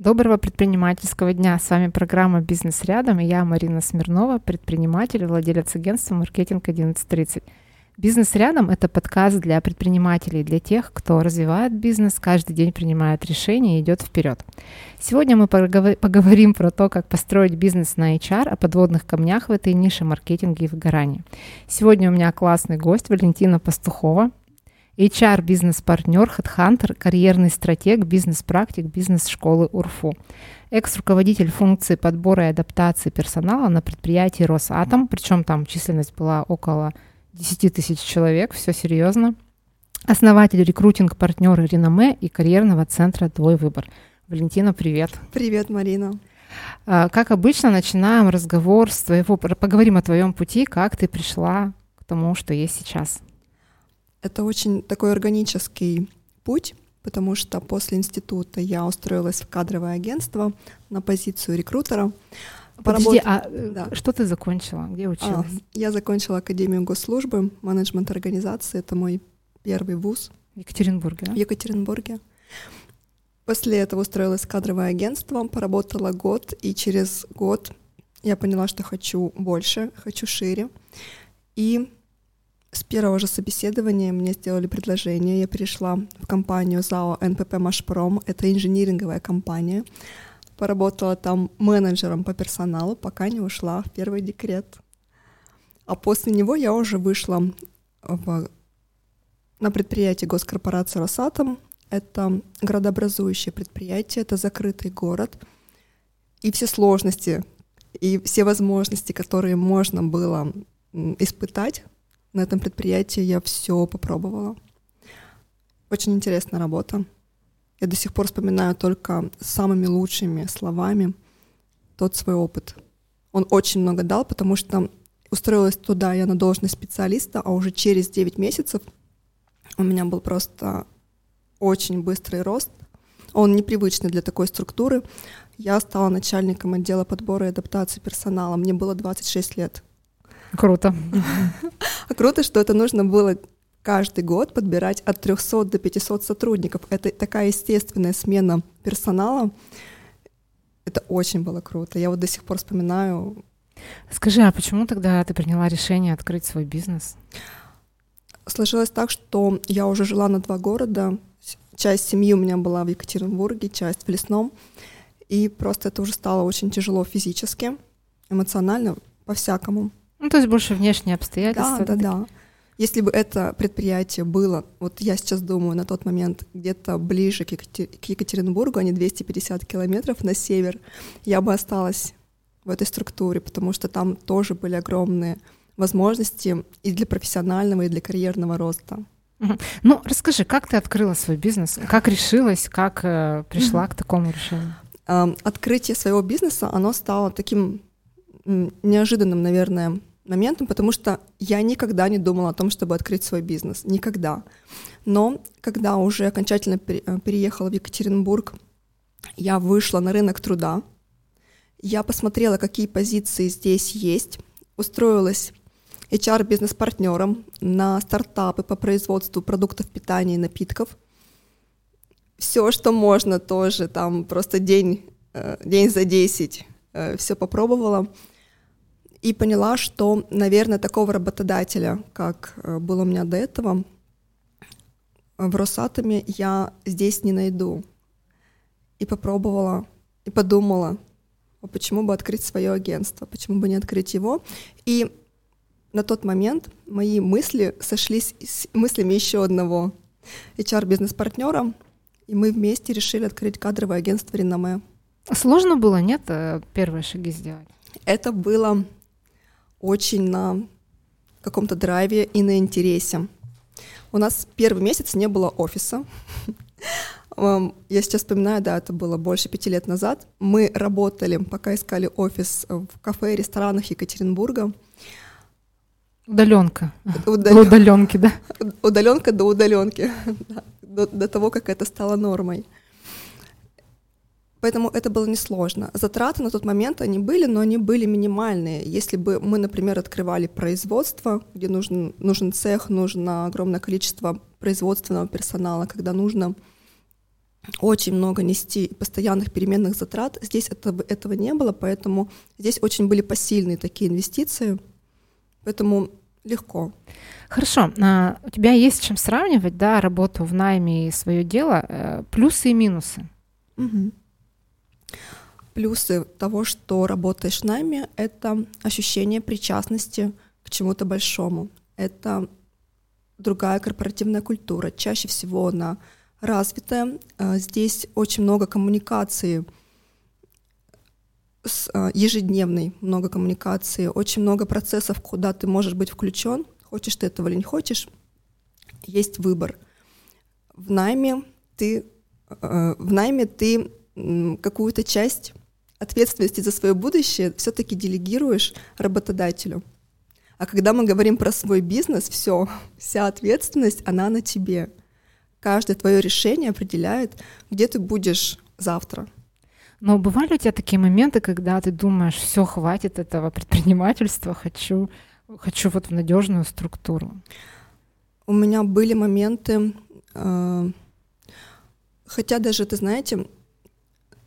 Доброго предпринимательского дня. С вами программа «Бизнес рядом» и я, Марина Смирнова, предприниматель владелец агентства «Маркетинг 1130». «Бизнес рядом» — это подкаст для предпринимателей, для тех, кто развивает бизнес, каждый день принимает решения и идет вперед. Сегодня мы поговорим про то, как построить бизнес на HR, о подводных камнях в этой нише маркетинга и выгорания. Сегодня у меня классный гость Валентина Пастухова, HR бизнес-партнер, хедхантер, карьерный стратег, бизнес-практик бизнес-школы УРФУ. Экс-руководитель функции подбора и адаптации персонала на предприятии Росатом, причем там численность была около 10 тысяч человек, все серьезно. Основатель рекрутинг-партнера Реноме и карьерного центра «Твой выбор». Валентина, привет. Привет, Марина. А, как обычно, начинаем разговор с твоего... Поговорим о твоем пути, как ты пришла к тому, что есть сейчас. Это очень такой органический путь, потому что после института я устроилась в кадровое агентство на позицию рекрутера. Подожди, а э, да. что ты закончила? Где а, училась? А, я закончила Академию госслужбы, менеджмент организации. Это мой первый вуз. В Екатеринбурге, да? В Екатеринбурге. После этого устроилась в кадровое агентство, поработала год, и через год я поняла, что хочу больше, хочу шире. И с первого же собеседования мне сделали предложение. Я перешла в компанию ЗАО НПП «Машпром». Это инжиниринговая компания. Поработала там менеджером по персоналу, пока не ушла в первый декрет. А после него я уже вышла в, на предприятие госкорпорации «Росатом». Это градообразующее предприятие, это закрытый город. И все сложности и все возможности, которые можно было испытать на этом предприятии я все попробовала. Очень интересная работа. Я до сих пор вспоминаю только самыми лучшими словами тот свой опыт. Он очень много дал, потому что устроилась туда я на должность специалиста, а уже через 9 месяцев у меня был просто очень быстрый рост. Он непривычный для такой структуры. Я стала начальником отдела подбора и адаптации персонала. Мне было 26 лет. Круто. А круто, что это нужно было каждый год подбирать от 300 до 500 сотрудников. Это такая естественная смена персонала. Это очень было круто. Я вот до сих пор вспоминаю. Скажи, а почему тогда ты приняла решение открыть свой бизнес? Сложилось так, что я уже жила на два города. Часть семьи у меня была в Екатеринбурге, часть в Лесном. И просто это уже стало очень тяжело физически, эмоционально, по-всякому. Ну, то есть больше внешние обстоятельства. Да, да, да. Если бы это предприятие было, вот я сейчас думаю, на тот момент где-то ближе к, Екатеринбургу, а не 250 километров на север, я бы осталась в этой структуре, потому что там тоже были огромные возможности и для профессионального, и для карьерного роста. Ну, расскажи, как ты открыла свой бизнес? Как решилась, как э, пришла к такому решению? Открытие своего бизнеса, оно стало таким неожиданным, наверное, моментом, потому что я никогда не думала о том, чтобы открыть свой бизнес. Никогда. Но когда уже окончательно э, переехала в Екатеринбург, я вышла на рынок труда, я посмотрела, какие позиции здесь есть, устроилась HR-бизнес-партнером на стартапы по производству продуктов питания и напитков. Все, что можно тоже, там просто день, э, день за 10, э, все попробовала и поняла, что, наверное, такого работодателя, как э, был у меня до этого, в Росатоме я здесь не найду. И попробовала, и подумала, а почему бы открыть свое агентство, почему бы не открыть его. И на тот момент мои мысли сошлись с мыслями еще одного HR-бизнес-партнера, и мы вместе решили открыть кадровое агентство «Реноме». Сложно было, нет, э, первые шаги сделать? Это было очень на каком-то драйве и на интересе. У нас первый месяц не было офиса. Я сейчас вспоминаю, да, это было больше пяти лет назад. Мы работали, пока искали офис в кафе и ресторанах Екатеринбурга. Удаленка. Удален... Удаленки, да. Удаленка до удаленки, до, до того, как это стало нормой. Поэтому это было несложно. Затраты на тот момент они были, но они были минимальные. Если бы мы, например, открывали производство, где нужен, нужен цех, нужно огромное количество производственного персонала, когда нужно очень много нести постоянных переменных затрат. Здесь этого, этого не было, поэтому здесь очень были посильные такие инвестиции, поэтому легко. Хорошо, а у тебя есть чем сравнивать, да, работу в найме и свое дело, э, плюсы и минусы? Угу. Плюсы того, что работаешь в найме, это ощущение причастности к чему-то большому. Это другая корпоративная культура. Чаще всего она развитая. А, здесь очень много коммуникации с а, ежедневной, много коммуникации, очень много процессов, куда ты можешь быть включен, хочешь ты этого или не хочешь, есть выбор. В найме ты, а, в найме ты какую-то часть ответственности за свое будущее все-таки делегируешь работодателю. А когда мы говорим про свой бизнес, все, вся ответственность, она на тебе. Каждое твое решение определяет, где ты будешь завтра. Но бывали у тебя такие моменты, когда ты думаешь, все, хватит этого предпринимательства, хочу, хочу вот в надежную структуру? У меня были моменты, э, хотя даже, ты знаете,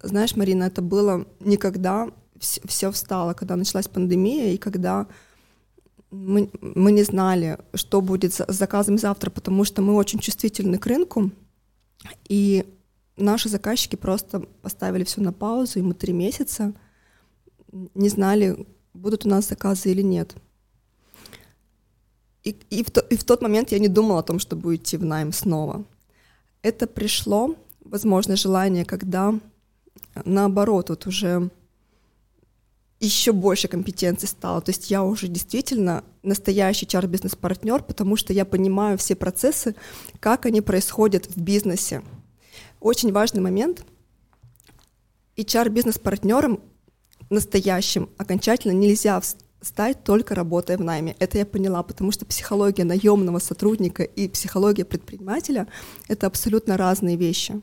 знаешь, Марина, это было никогда все встало, когда началась пандемия и когда мы, мы не знали, что будет с заказом завтра, потому что мы очень чувствительны к рынку, и наши заказчики просто поставили все на паузу, и мы три месяца не знали, будут у нас заказы или нет. И, и, в, то, и в тот момент я не думала о том, чтобы идти в найм снова. Это пришло, возможно, желание, когда наоборот, вот уже еще больше компетенций стало. То есть я уже действительно настоящий HR-бизнес-партнер, потому что я понимаю все процессы, как они происходят в бизнесе. Очень важный момент. HR-бизнес-партнером настоящим окончательно нельзя стать только работая в найме. Это я поняла, потому что психология наемного сотрудника и психология предпринимателя — это абсолютно разные вещи.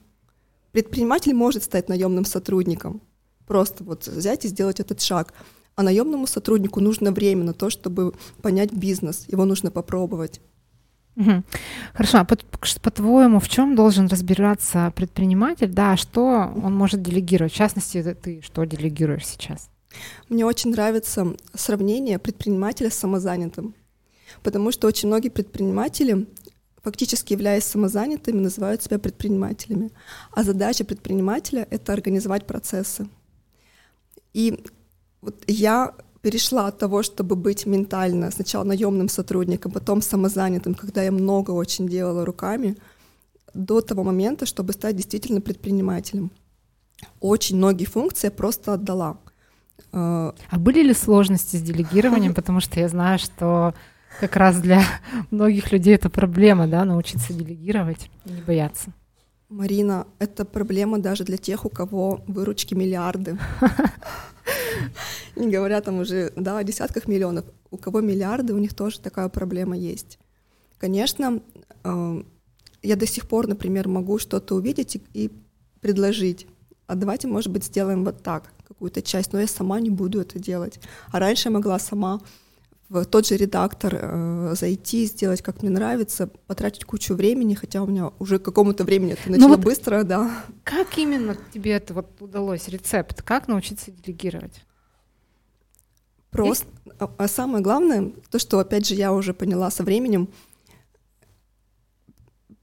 Предприниматель может стать наемным сотрудником, просто вот взять и сделать этот шаг. А наемному сотруднику нужно время на то, чтобы понять бизнес, его нужно попробовать. Угу. Хорошо, а по-твоему, в чем должен разбираться предприниматель, да, что он может делегировать? В частности, ты что делегируешь сейчас? Мне очень нравится сравнение предпринимателя с самозанятым, потому что очень многие предприниматели фактически являясь самозанятыми, называют себя предпринимателями. А задача предпринимателя — это организовать процессы. И вот я перешла от того, чтобы быть ментально сначала наемным сотрудником, потом самозанятым, когда я много очень делала руками, до того момента, чтобы стать действительно предпринимателем. Очень многие функции я просто отдала. А были ли сложности с делегированием? Потому что я знаю, что как раз для многих людей это проблема, да, научиться делегировать не бояться. Марина, это проблема даже для тех, у кого выручки миллиарды. Не говоря там уже, да, о десятках миллионов. У кого миллиарды, у них тоже такая проблема есть. Конечно, э, я до сих пор, например, могу что-то увидеть и предложить. А давайте, может быть, сделаем вот так, какую-то часть, но я сама не буду это делать. А раньше я могла сама в тот же редактор э, зайти, сделать, как мне нравится, потратить кучу времени, хотя у меня уже к какому-то времени это ну начало вот быстро, да. Как именно тебе это вот удалось, рецепт? Как научиться делегировать? Просто, а, а самое главное, то, что, опять же, я уже поняла со временем,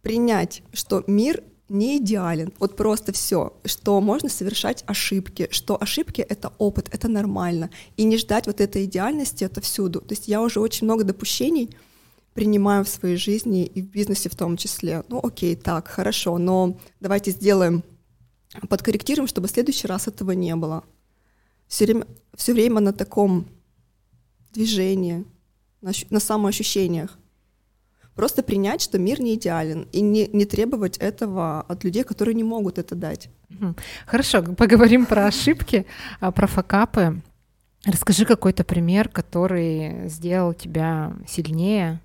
принять, что мир не идеален. Вот просто все, что можно совершать ошибки, что ошибки — это опыт, это нормально. И не ждать вот этой идеальности — это всюду. То есть я уже очень много допущений принимаю в своей жизни и в бизнесе в том числе. Ну окей, так, хорошо, но давайте сделаем, подкорректируем, чтобы в следующий раз этого не было. Все время, все время на таком движении, на, на самоощущениях. Просто принять, что мир не идеален, и не, не требовать этого от людей, которые не могут это дать. Хорошо, поговорим про ошибки, а, про факапы. Расскажи какой-то пример, который сделал тебя сильнее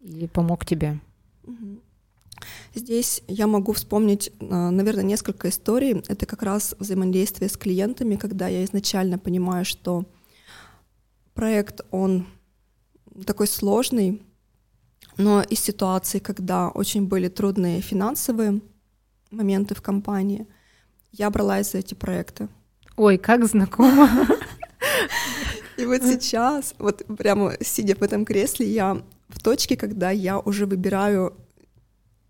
и помог тебе. Здесь я могу вспомнить, а, наверное, несколько историй. Это как раз взаимодействие с клиентами, когда я изначально понимаю, что проект, он такой сложный, но из ситуации, когда очень были трудные финансовые моменты в компании, я бралась за эти проекты. Ой, как знакомо. И вот сейчас, вот прямо сидя в этом кресле, я в точке, когда я уже выбираю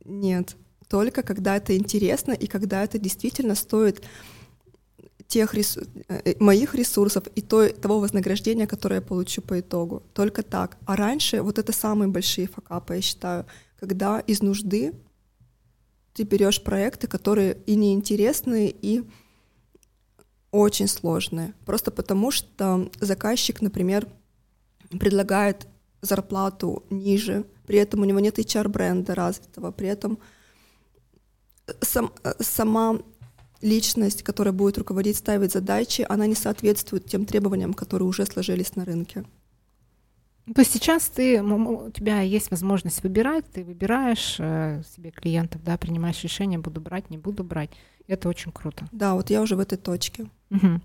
нет, только когда это интересно и когда это действительно стоит тех рес... Э, моих ресурсов и то, того вознаграждения, которое я получу по итогу. Только так. А раньше вот это самые большие факапы, я считаю, когда из нужды ты берешь проекты, которые и неинтересные, и очень сложные. Просто потому, что заказчик, например, предлагает зарплату ниже, при этом у него нет HR-бренда развитого, при этом сам, сама личность, которая будет руководить, ставить задачи, она не соответствует тем требованиям, которые уже сложились на рынке. То есть сейчас ты, у тебя есть возможность выбирать, ты выбираешь э, себе клиентов, да, принимаешь решение, буду брать, не буду брать. Это очень круто. Да, вот я уже в этой точке. Угу.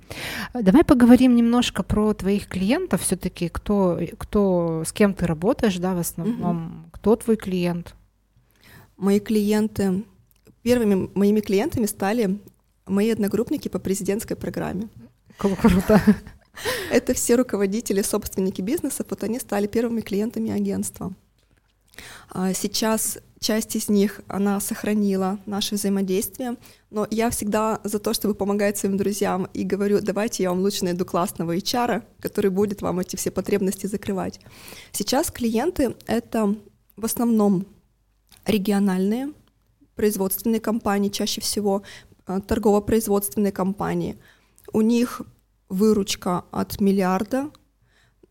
Давай поговорим немножко про твоих клиентов. Все-таки кто, кто, с кем ты работаешь, да, в основном. Угу. Кто твой клиент? Мои клиенты, первыми моими клиентами стали мои одногруппники по президентской программе. Круто. Это все руководители, собственники бизнеса, вот они стали первыми клиентами агентства. А сейчас часть из них, она сохранила наше взаимодействие, но я всегда за то, чтобы помогать своим друзьям и говорю, давайте я вам лучше найду классного HR, который будет вам эти все потребности закрывать. Сейчас клиенты — это в основном региональные производственные компании, чаще всего а, торгово-производственные компании. У них выручка от миллиарда,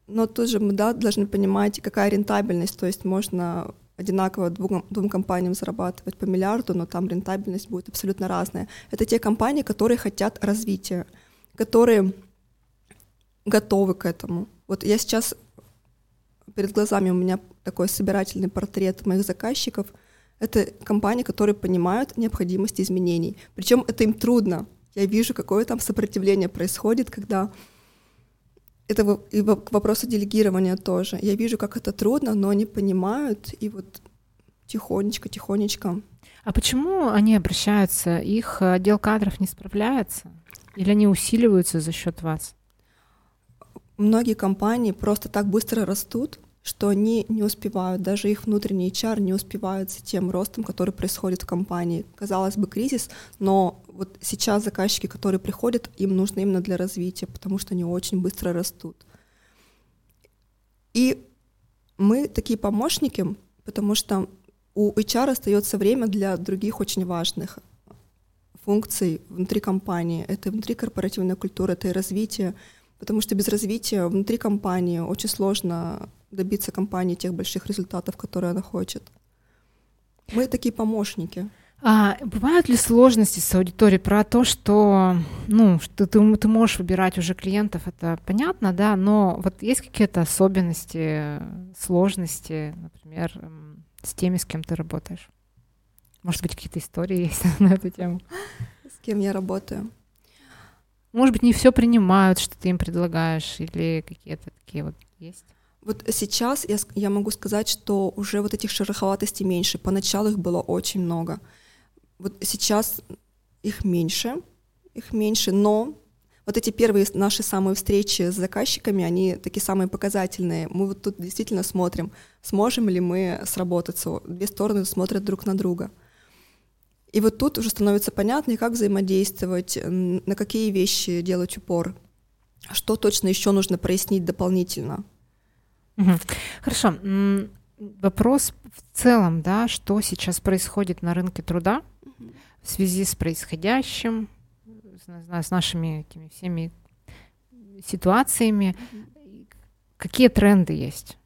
но тоже мы да, должны понимать, какая рентабельность, то есть можно одинаково двум, двум компаниям зарабатывать по миллиарду, но там рентабельность будет абсолютно разная. Это те компании, которые хотят развития, которые готовы к этому. Вот я сейчас перед глазами у меня такой собирательный портрет моих заказчиков. Это компании, которые понимают необходимость изменений. Причем это им трудно. Я вижу, какое там сопротивление происходит, когда это и к вопросу делегирования тоже. Я вижу, как это трудно, но они понимают, и вот тихонечко, тихонечко. А почему они обращаются? Их отдел кадров не справляется? Или они усиливаются за счет вас? Многие компании просто так быстро растут, что они не успевают, даже их внутренний HR не успевают с тем ростом, который происходит в компании. Казалось бы, кризис, но вот сейчас заказчики, которые приходят, им нужно именно для развития, потому что они очень быстро растут. И мы такие помощники, потому что у HR остается время для других очень важных функций внутри компании. Это внутри корпоративной культуры, это и развитие, потому что без развития внутри компании очень сложно добиться компании тех больших результатов, которые она хочет. Мы такие помощники. А бывают ли сложности с аудиторией про то, что, ну, что ты, ты можешь выбирать уже клиентов, это понятно, да, но вот есть какие-то особенности, сложности, например, с теми, с кем ты работаешь? Может быть, какие-то истории есть на эту тему? С кем я работаю? Может быть, не все принимают, что ты им предлагаешь, или какие-то такие вот есть? Вот сейчас я, я могу сказать, что уже вот этих шероховатостей меньше. Поначалу их было очень много. Вот сейчас их меньше, их меньше, но вот эти первые наши самые встречи с заказчиками, они такие самые показательные. Мы вот тут действительно смотрим, сможем ли мы сработаться. Две стороны смотрят друг на друга. И вот тут уже становится понятно, как взаимодействовать, на какие вещи делать упор, что точно еще нужно прояснить дополнительно. Хорошо. Вопрос в целом, да, что сейчас происходит на рынке труда в связи с происходящим, с нашими этими всеми ситуациями. Какие тренды есть?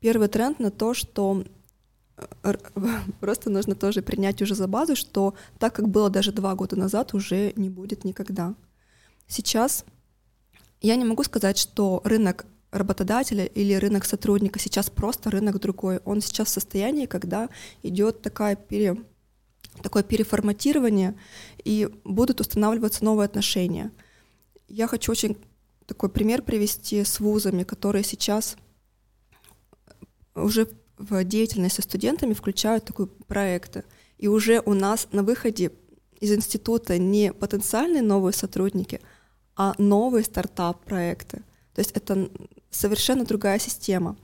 Первый тренд на то, что э, просто нужно тоже принять уже за базу, что так, как было даже два года назад, уже не будет никогда. Сейчас я не могу сказать, что рынок работодателя или рынок сотрудника. Сейчас просто рынок другой. Он сейчас в состоянии, когда идет такая пере, такое переформатирование, и будут устанавливаться новые отношения. Я хочу очень такой пример привести с вузами, которые сейчас уже в деятельность со студентами включают такие проекты. И уже у нас на выходе из института не потенциальные новые сотрудники, а новые стартап-проекты. То есть это совершенно другая система.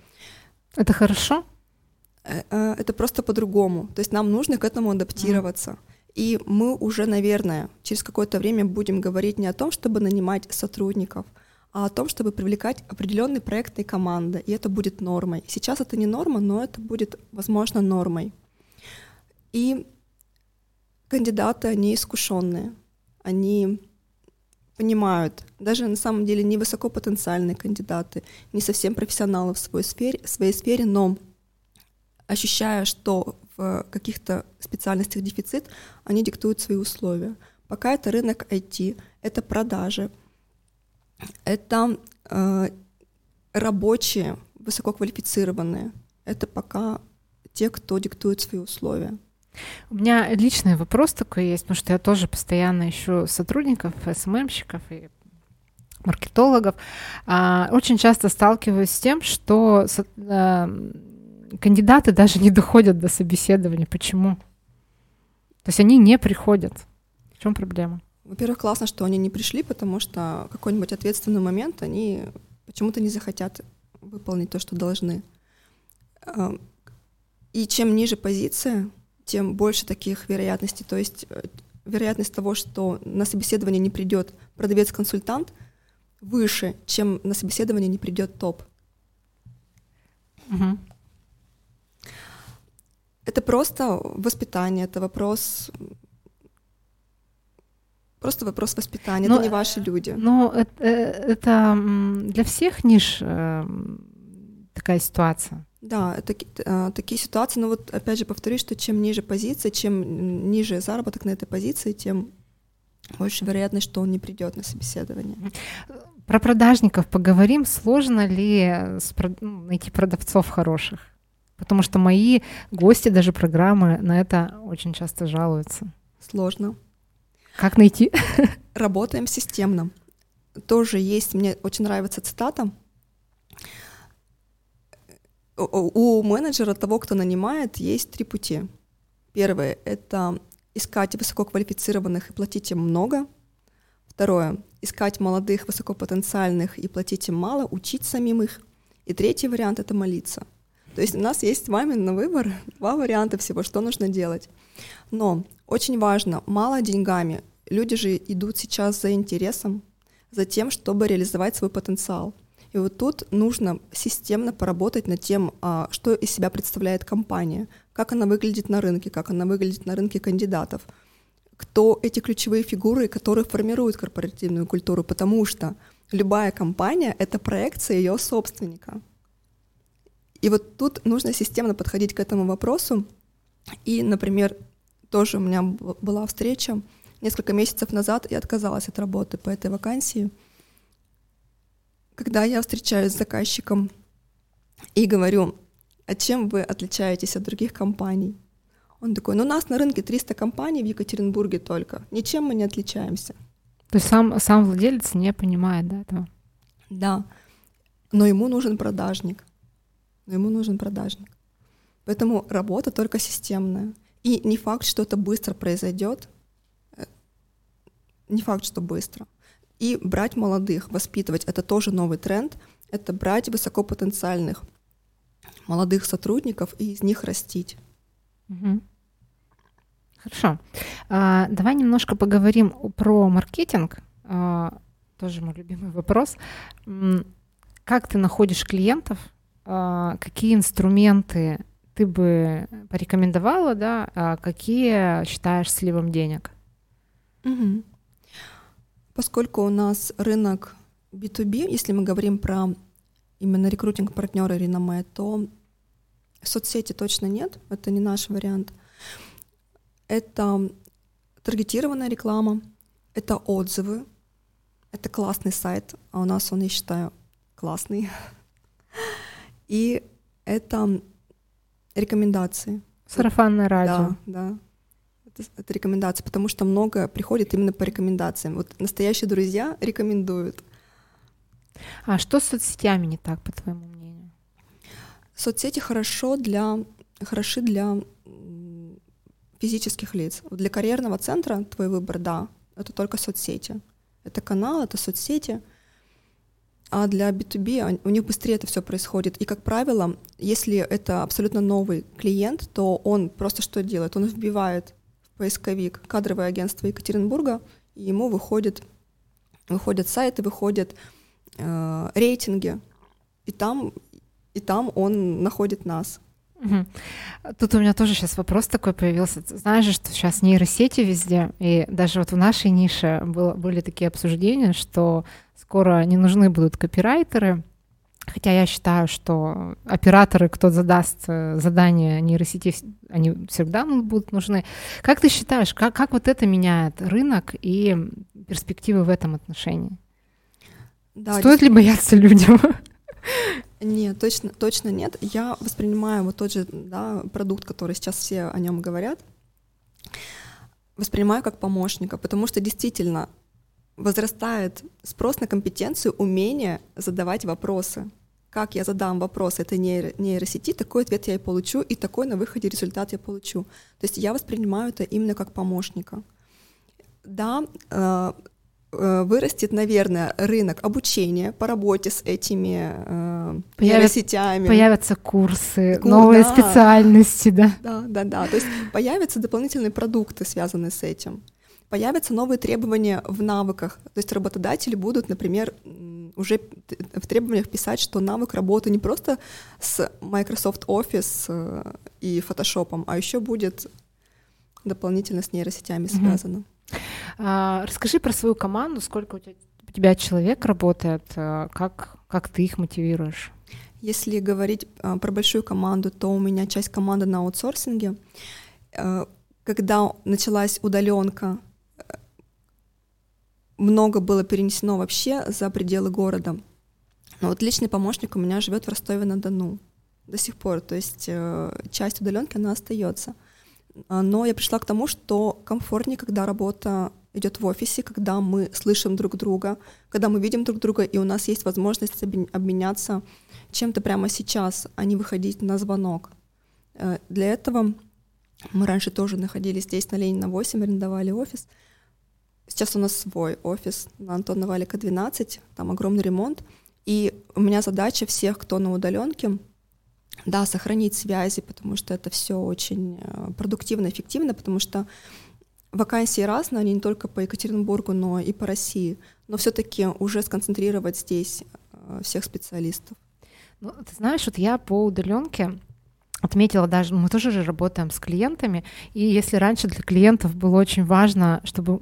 Это хорошо? Э, э, это просто по-другому. То есть нам нужно к этому адаптироваться. И мы уже, наверное, через какое-то время будем говорить не о том, чтобы нанимать сотрудников, а о том, чтобы привлекать определенные проектные команды, и это будет нормой. Сейчас это не норма, но это будет, возможно, нормой. И кандидаты, они искушенные, они понимают, даже на самом деле не высокопотенциальные кандидаты, не совсем профессионалы в своей сфере, в своей сфере, но ощущая, что в каких-то специальностях дефицит, они диктуют свои условия. Пока это рынок IT, это продажи, это э, рабочие, высококвалифицированные. Это пока те, кто диктует свои условия. У меня личный вопрос такой есть, потому что я тоже постоянно ищу сотрудников, СММщиков и маркетологов. А, очень часто сталкиваюсь с тем, что а, кандидаты даже не доходят до собеседования. Почему? То есть они не приходят. В чем проблема? Во-первых, классно, что они не пришли, потому что какой-нибудь ответственный момент они почему-то не захотят выполнить то, что должны. И чем ниже позиция, тем больше таких вероятностей. То есть э, вероятность того, что на собеседование не придет продавец-консультант, выше, чем на собеседование не придет топ. Угу. Это просто воспитание, это вопрос Просто вопрос воспитания, но, это не ваши люди. Но это, э, это для всех ниш э, такая ситуация. Да, это, э, такие ситуации, но вот опять же повторюсь, что чем ниже позиция, чем ниже заработок на этой позиции, тем больше вероятность, что он не придет на собеседование. Про продажников поговорим. Сложно ли ну, найти продавцов хороших? Потому что мои гости даже программы на это очень часто жалуются. Сложно. Как найти? Работаем системно. Тоже есть, мне очень нравится цитата. У менеджера, того, кто нанимает, есть три пути. Первое — это искать высококвалифицированных и платить им много. Второе — искать молодых, высокопотенциальных и платить им мало, учить самим их. И третий вариант — это молиться. То есть у нас есть с вами на выбор два варианта всего, что нужно делать. Но очень важно, мало деньгами. Люди же идут сейчас за интересом, за тем, чтобы реализовать свой потенциал. И вот тут нужно системно поработать над тем, а, что из себя представляет компания, как она выглядит на рынке, как она выглядит на рынке кандидатов, кто эти ключевые фигуры, которые формируют корпоративную культуру, потому что любая компания — это проекция ее собственника. И вот тут нужно системно подходить к этому вопросу. И, например, тоже у меня была встреча несколько месяцев назад, и отказалась от работы по этой вакансии. Когда я встречаюсь с заказчиком и говорю, а чем вы отличаетесь от других компаний? Он такой, ну у нас на рынке 300 компаний в Екатеринбурге только, ничем мы не отличаемся. То есть сам, сам владелец не понимает да, этого? Да, но ему нужен продажник но ему нужен продажник. Поэтому работа только системная. И не факт, что это быстро произойдет, э, не факт, что быстро. И брать молодых, воспитывать, это тоже новый тренд, это брать высокопотенциальных молодых сотрудников и из них растить. Угу. Хорошо. А, давай немножко поговорим про маркетинг. А, тоже мой любимый вопрос. Как ты находишь клиентов? А, какие инструменты ты бы порекомендовала, да, а какие считаешь сливом денег? Угу. Поскольку у нас рынок B2B, если мы говорим про именно рекрутинг партнера реноме, то соцсети точно нет, это не наш вариант. Это таргетированная реклама, это отзывы, это классный сайт, а у нас он, я считаю, классный. И это рекомендации. Сарафанное радио. Да, да. Это, это рекомендации, потому что много приходит именно по рекомендациям. Вот настоящие друзья рекомендуют. А что с соцсетями не так, по твоему мнению? Соцсети хорошо для, хороши для физических лиц. Для карьерного центра твой выбор, да, это только соцсети. Это канал, это соцсети. А для B2B у них быстрее это все происходит. И, как правило, если это абсолютно новый клиент, то он просто что делает? Он вбивает поисковик кадровое агентство Екатеринбурга, и ему выходит, выходят сайты, выходят э, рейтинги, и там, и там он находит нас. Тут у меня тоже сейчас вопрос такой появился. Знаешь же, что сейчас нейросети везде, и даже вот в нашей нише было, были такие обсуждения, что скоро не нужны будут копирайтеры, Хотя я считаю, что операторы, кто задаст э, задание нейросети, они всегда будут нужны. Как ты считаешь, как, как вот это меняет рынок и перспективы в этом отношении? Да, Стоит ли бояться людям? Нет, точно, точно нет. Я воспринимаю вот тот же да, продукт, который сейчас все о нем говорят, воспринимаю как помощника, потому что действительно возрастает спрос на компетенцию, умение задавать вопросы. Как я задам вопрос этой нейро, нейросети, такой ответ я и получу, и такой на выходе результат я получу. То есть я воспринимаю это именно как помощника. Да, э, Э, вырастет, наверное, рынок обучения по работе с этими э, Появят, нейросетями. Появятся курсы, Ку- новые да, специальности, да. Да, да, да. То есть появятся дополнительные продукты, связанные с этим. Появятся новые требования в навыках. То есть работодатели будут, например, уже в требованиях писать, что навык работы не просто с Microsoft Office э, и Photoshop, а еще будет дополнительно с нейросетями связано. А, расскажи про свою команду, сколько у тебя, у тебя человек работает, а, как, как ты их мотивируешь? Если говорить а, про большую команду, то у меня часть команды на аутсорсинге. Когда началась удаленка, много было перенесено вообще за пределы города. Но вот личный помощник у меня живет в Ростове-на-Дону до сих пор, то есть э, часть удаленки она остается. А, но я пришла к тому, что комфортнее, когда работа идет в офисе, когда мы слышим друг друга, когда мы видим друг друга, и у нас есть возможность обменяться чем-то прямо сейчас, а не выходить на звонок. Э, для этого мы раньше тоже находились здесь, на Ленина 8, арендовали офис. Сейчас у нас свой офис на Антона Валика 12, там огромный ремонт. И у меня задача всех, кто на удаленке, да, сохранить связи, потому что это все очень э, продуктивно, эффективно, потому что вакансии разные, они не только по Екатеринбургу, но и по России. Но все-таки уже сконцентрировать здесь э, всех специалистов. Ну, ты знаешь, вот я по удаленке отметила даже, мы тоже же работаем с клиентами, и если раньше для клиентов было очень важно, чтобы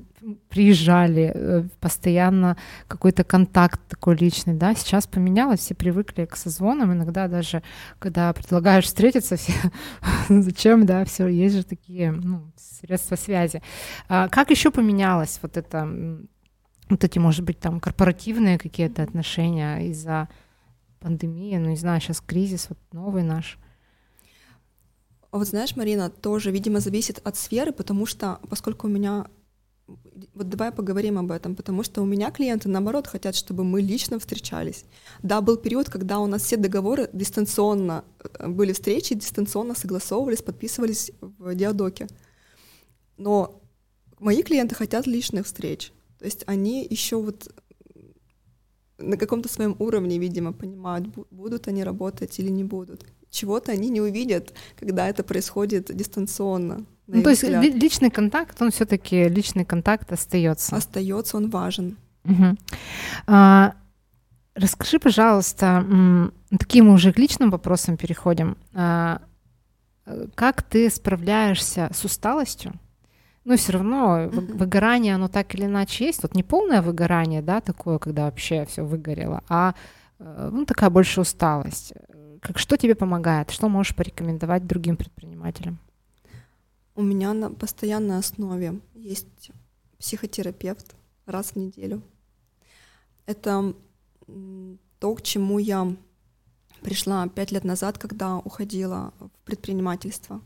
приезжали, э, постоянно какой-то контакт такой личный, да, сейчас поменялось, все привыкли к созвонам, иногда даже, когда предлагаешь встретиться, все, зачем, да, все, есть же такие ну, средства связи. А как еще поменялось вот это, вот эти, может быть, там корпоративные какие-то отношения из-за пандемии, ну, не знаю, сейчас кризис вот новый наш. Вот знаешь, Марина, тоже, видимо, зависит от сферы, потому что, поскольку у меня вот давай поговорим об этом, потому что у меня клиенты, наоборот, хотят, чтобы мы лично встречались. Да, был период, когда у нас все договоры дистанционно, э, были встречи, дистанционно согласовывались, подписывались в диадоке. Но мои клиенты хотят личных встреч. То есть они еще вот на каком-то своем уровне, видимо, понимают, будут они работать или не будут. Чего-то они не увидят, когда это происходит дистанционно. Ну, то есть взгляд. личный контакт, он все-таки личный контакт остается. Остается, он важен. Угу. А, расскажи, пожалуйста, таким мы уже к личным вопросам переходим. А, как ты справляешься с усталостью? Ну, все равно mm выгорание, оно так или иначе есть. Вот не полное выгорание, да, такое, когда вообще все выгорело, а э, ну, такая больше усталость. Как, что тебе помогает? Что можешь порекомендовать другим предпринимателям? У меня на постоянной основе есть психотерапевт раз в неделю. Это то, к чему я пришла пять лет назад, когда уходила в предпринимательство. То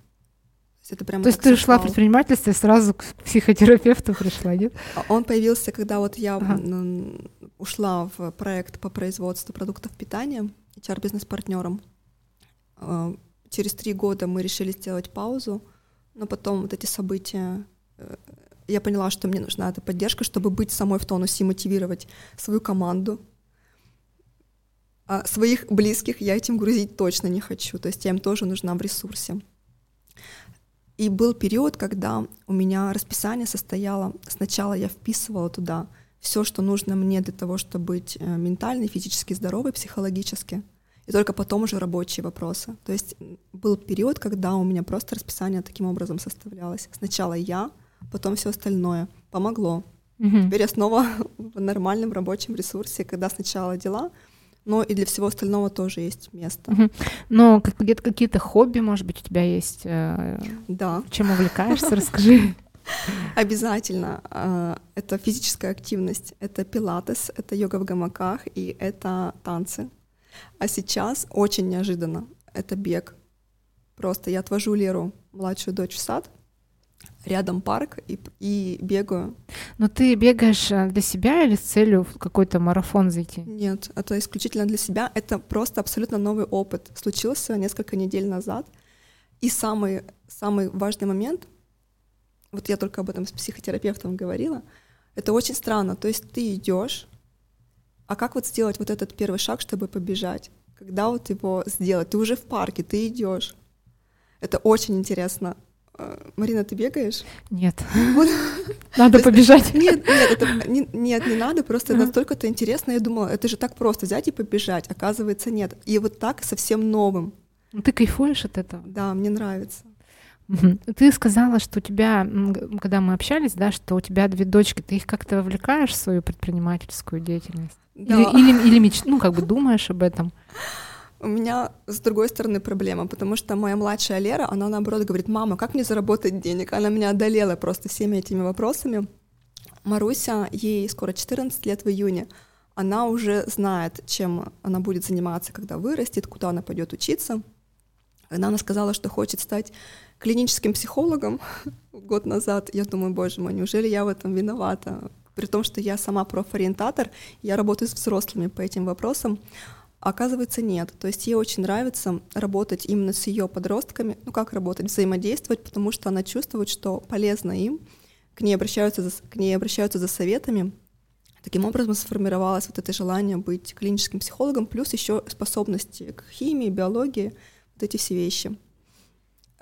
есть, это прямо то есть ты ушла в предпринимательство и сразу к психотерапевту пришла, нет? А он появился, когда вот я ага. ушла в проект по производству продуктов питания HR-бизнес-партнером. А, через три года мы решили сделать паузу, но потом вот эти события, э, я поняла, что мне нужна эта поддержка, чтобы быть самой в тонусе и мотивировать свою команду. А своих близких я этим грузить точно не хочу, то есть я им тоже нужна в ресурсе. И был период, когда у меня расписание состояло, сначала я вписывала туда все, что нужно мне для того, чтобы быть э, ментально, физически здоровой, психологически, и только потом уже рабочие вопросы. То есть был период, когда у меня просто расписание таким образом составлялось. Сначала я, потом все остальное. Помогло. Угу. Теперь я снова в нормальном рабочем ресурсе, когда сначала дела, но и для всего остального тоже есть место. Угу. Но где-то какие-то хобби, может быть, у тебя есть? Э, да. Чем увлекаешься? Расскажи. Обязательно. А, это физическая активность, это пилатес, это йога в гамаках и это танцы. А сейчас очень неожиданно это бег. Просто я отвожу Леру, младшую дочь, в сад, рядом парк и, и бегаю. Но ты бегаешь э, для себя или с целью в какой-то марафон зайти? Нет, это исключительно для себя. Это просто абсолютно новый опыт. Случился несколько недель назад. И самый, самый важный момент, вот я только об этом с психотерапевтом говорила, это очень странно. То есть ты идешь, а как вот сделать вот этот первый шаг, чтобы побежать? Когда вот его сделать? Ты уже в парке, ты идешь. Это очень интересно. Э, Марина, ты бегаешь? Нет. Надо побежать. Нет, нет, это, не, нет, не надо, просто настолько это интересно. Я думала, это же так просто взять и побежать. Оказывается, нет. И вот так совсем новым. Ну, ты кайфуешь от этого? Да, мне нравится. Ты сказала, что у тебя, когда мы общались, да, что у тебя две дочки, ты их как-то вовлекаешь в свою предпринимательскую деятельность? Да. Или, или, или меч... ну, как бы думаешь об этом? У меня с другой стороны проблема, потому что моя младшая Лера, она наоборот говорит, мама, как мне заработать денег? Она меня одолела просто всеми этими вопросами. Маруся, ей скоро 14 лет в июне, она уже знает, чем она будет заниматься, когда вырастет, куда она пойдет учиться. Она, она сказала, что хочет стать клиническим психологом год назад. Я думаю, боже мой, неужели я в этом виновата? При том, что я сама профориентатор, я работаю с взрослыми по этим вопросам. оказывается, нет. То есть ей очень нравится работать именно с ее подростками. Ну как работать? Взаимодействовать, потому что она чувствует, что полезно им. К ней обращаются за, к ней обращаются за советами. Таким образом сформировалось вот это желание быть клиническим психологом, плюс еще способности к химии, биологии, вот эти все вещи.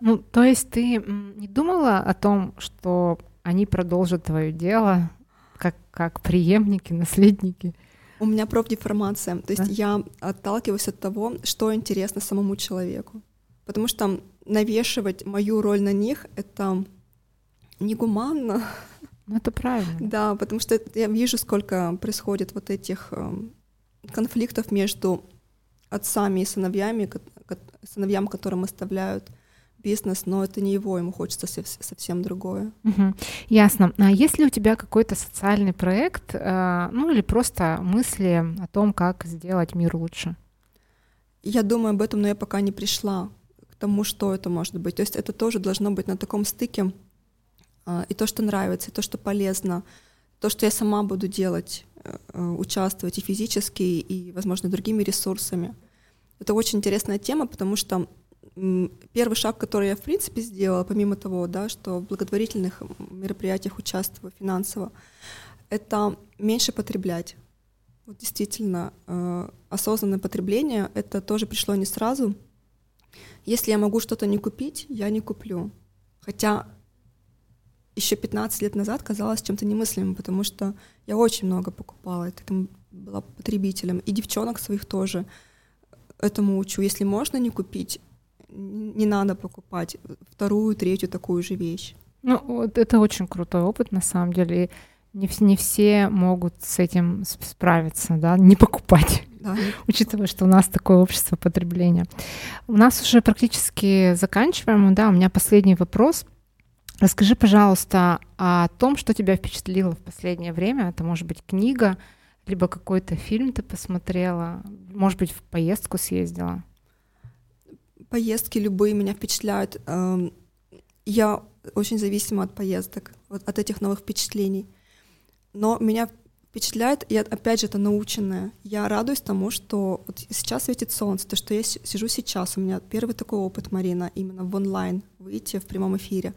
Ну, то есть ты не думала о том, что они продолжат твое дело как, как преемники, наследники? У меня профдеформация. То есть да? я отталкиваюсь от того, что интересно самому человеку. Потому что навешивать мою роль на них — это негуманно. Ну, это правильно. Да, потому что я вижу, сколько происходит вот этих э, конфликтов между отцами и сыновьями, сыновьям, которым оставляют бизнес, но это не его, ему хочется совсем другое. Угу. Ясно. А есть ли у тебя какой-то социальный проект, э, ну или просто мысли о том, как сделать мир лучше? Я думаю об этом, но я пока не пришла к тому, что это может быть. То есть это тоже должно быть на таком стыке э, и то, что нравится, и то, что полезно, то, что я сама буду делать, э, участвовать и физически, и, возможно, другими ресурсами. Это очень интересная тема, потому что первый шаг, который я, в принципе, сделала, помимо того, да, что в благотворительных мероприятиях участвую финансово, это меньше потреблять. Вот действительно, э, осознанное потребление, это тоже пришло не сразу. Если я могу что-то не купить, я не куплю. Хотя еще 15 лет назад казалось чем-то немыслимым, потому что я очень много покупала, я таким была потребителем. И девчонок своих тоже этому учу. Если можно не купить, не надо покупать вторую, третью такую же вещь. Ну, вот это очень крутой опыт, на самом деле. И не, не все могут с этим справиться, да, не покупать, да. учитывая, что у нас такое общество потребления. У нас уже практически заканчиваем, да, у меня последний вопрос. Расскажи, пожалуйста, о том, что тебя впечатлило в последнее время. Это может быть книга, либо какой-то фильм ты посмотрела, может быть, в поездку съездила поездки любые меня впечатляют. Эм, я очень зависима от поездок, от этих новых впечатлений. Но меня Впечатляет, и опять же это наученное. Я радуюсь тому, что вот сейчас светит солнце, то, что я сижу сейчас, у меня первый такой опыт, Марина, именно в онлайн выйти в прямом эфире.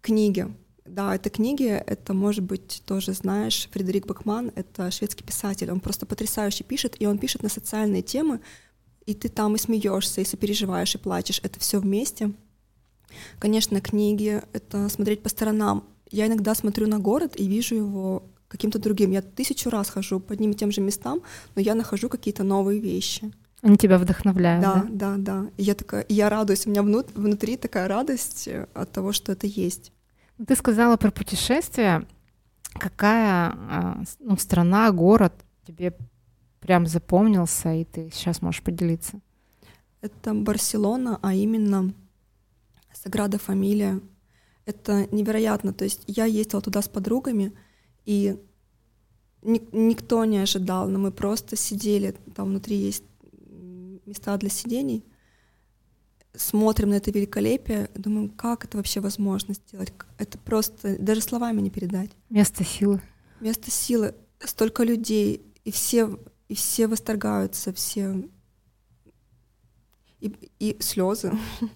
Книги. Да, это книги, это, может быть, тоже знаешь, Фредерик Бакман, это шведский писатель, он просто потрясающе пишет, и он пишет на социальные темы, и ты там и смеешься, и сопереживаешь, и плачешь, это все вместе. Конечно, книги, это смотреть по сторонам. Я иногда смотрю на город и вижу его каким-то другим. Я тысячу раз хожу по одним и тем же местам, но я нахожу какие-то новые вещи. Они тебя вдохновляют. Да, да, да. да. И я такая, я радуюсь, у меня внут, внутри такая радость э, от того, что это есть. Ты сказала про путешествия. Какая а, ну, страна, город тебе прям запомнился, и ты сейчас можешь поделиться? Это Барселона, а именно Саграда Фамилия. Это невероятно. То есть я ездила туда с подругами, и ни- никто не ожидал, но мы просто сидели, там внутри есть места для сидений, смотрим на это великолепие, думаем, как это вообще возможно сделать. Это просто даже словами не передать. Место силы. Место силы. Столько людей, и все, и все восторгаются, все и, и слезы.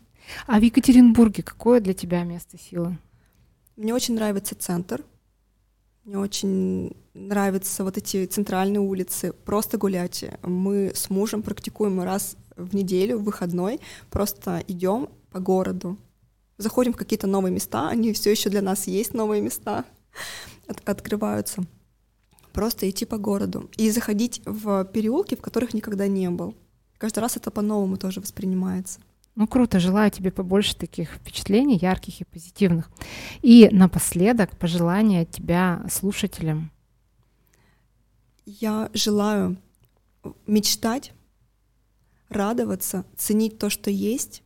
А в Екатеринбурге какое для тебя место силы? Мне очень нравится центр. Мне очень нравятся вот эти центральные улицы. Просто гулять. Мы с мужем практикуем раз в неделю, в выходной. Просто идем по городу. Заходим в какие-то новые места. Они все еще для нас есть новые места. От открываются. Просто идти по городу. И заходить в переулки, в которых никогда не был. Каждый раз это по-новому тоже воспринимается. Ну круто, желаю тебе побольше таких впечатлений, ярких и позитивных. И напоследок пожелание от тебя слушателям. Я желаю мечтать, радоваться, ценить то, что есть,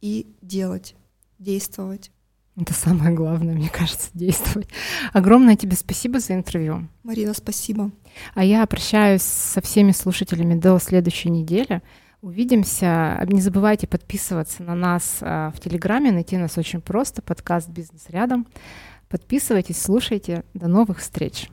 и делать, действовать. Это самое главное, мне кажется, действовать. Огромное тебе спасибо за интервью. Марина, спасибо. А я прощаюсь со всеми слушателями до следующей недели. Увидимся. Не забывайте подписываться на нас а, в Телеграме. Найти нас очень просто. Подкаст «Бизнес рядом». Подписывайтесь, слушайте. До новых встреч.